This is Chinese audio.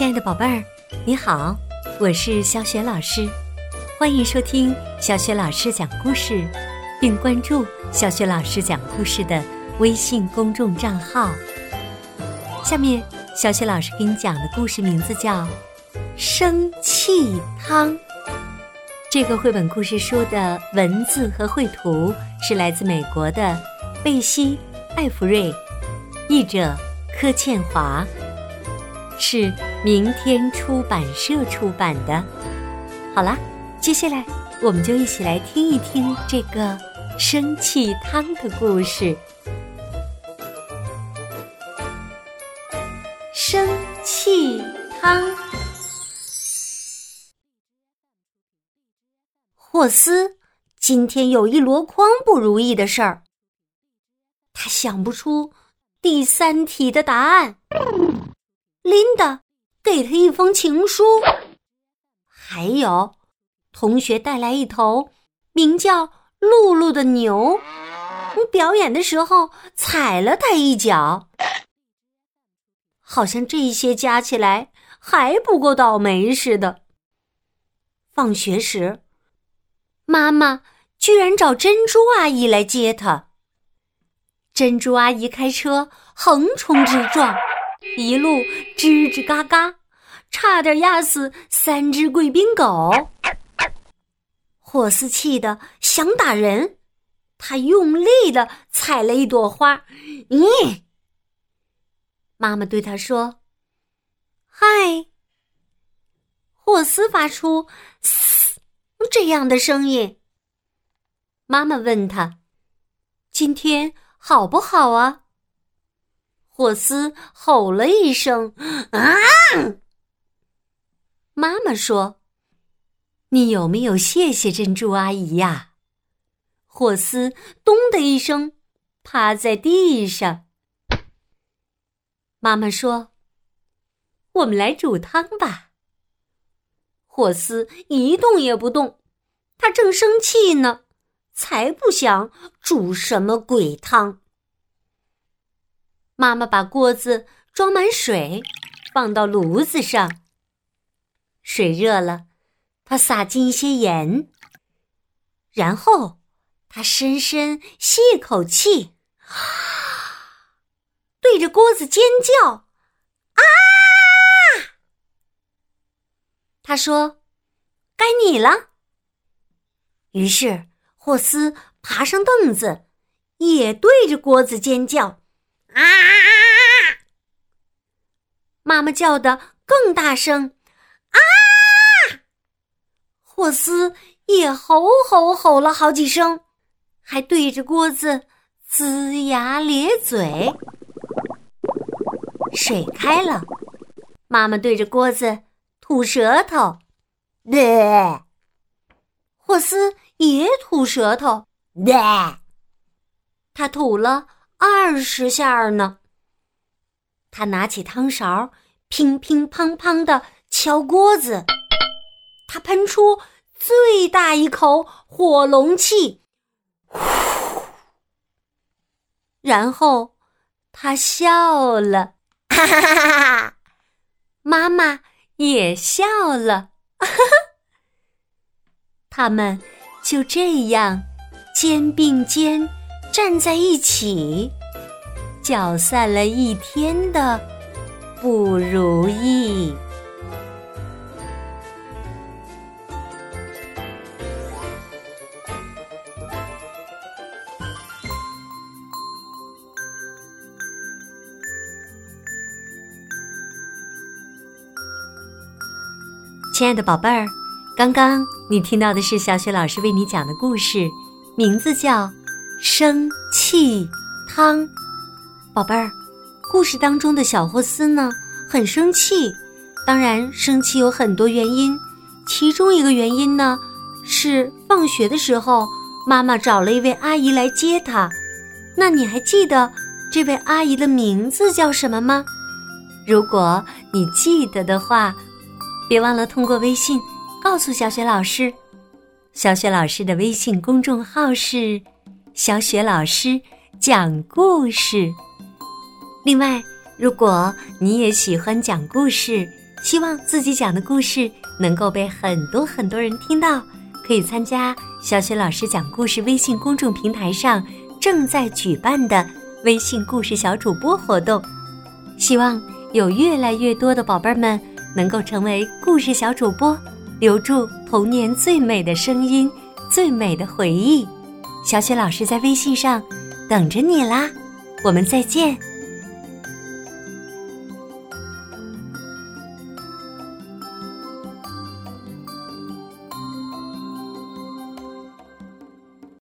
亲爱的宝贝儿，你好，我是小雪老师，欢迎收听小雪老师讲故事，并关注小雪老师讲故事的微信公众账号。下面，小雪老师给你讲的故事名字叫《生气汤》。这个绘本故事书的文字和绘图是来自美国的贝西·艾弗瑞，译者柯倩华。是明天出版社出版的。好啦，接下来我们就一起来听一听这个生气汤的故事。生气汤。霍斯今天有一箩筐不如意的事儿，他想不出第三题的答案。琳达给他一封情书，还有同学带来一头名叫露露的牛，表演的时候踩了他一脚。好像这些加起来还不够倒霉似的。放学时，妈妈居然找珍珠阿姨来接他。珍珠阿姨开车横冲直撞。一路吱吱嘎嘎，差点压死三只贵宾狗。霍斯气得想打人，他用力的踩了一朵花。咦！妈妈对他说：“嗨。”霍斯发出“嘶”这样的声音。妈妈问他：“今天好不好啊？”霍斯吼了一声：“啊！”妈妈说：“你有没有谢谢珍珠阿姨呀？”霍斯咚的一声趴在地上。妈妈说：“我们来煮汤吧。”霍斯一动也不动，他正生气呢，才不想煮什么鬼汤。妈妈把锅子装满水，放到炉子上。水热了，她撒进一些盐，然后她深深吸一口气，对着锅子尖叫：“啊！”他说：“该你了。”于是霍斯爬上凳子，也对着锅子尖叫。啊！妈妈叫的更大声，啊！霍斯也吼吼吼了好几声，还对着锅子龇牙咧嘴。水开了，妈妈对着锅子吐舌头，对，霍斯也吐舌头，对，他吐了。二十下呢。他拿起汤勺，乒乒乓乓的敲锅子。他喷出最大一口火龙气，然后他笑了，哈哈哈哈哈！妈妈也笑了，哈哈。他们就这样肩并肩。站在一起，搅散了一天的不如意。亲爱的宝贝儿，刚刚你听到的是小雪老师为你讲的故事，名字叫。生气汤，宝贝儿，故事当中的小霍斯呢，很生气。当然，生气有很多原因，其中一个原因呢，是放学的时候，妈妈找了一位阿姨来接他。那你还记得这位阿姨的名字叫什么吗？如果你记得的话，别忘了通过微信告诉小雪老师。小雪老师的微信公众号是。小雪老师讲故事。另外，如果你也喜欢讲故事，希望自己讲的故事能够被很多很多人听到，可以参加小雪老师讲故事微信公众平台上正在举办的微信故事小主播活动。希望有越来越多的宝贝儿们能够成为故事小主播，留住童年最美的声音、最美的回忆。小雪老师在微信上等着你啦，我们再见。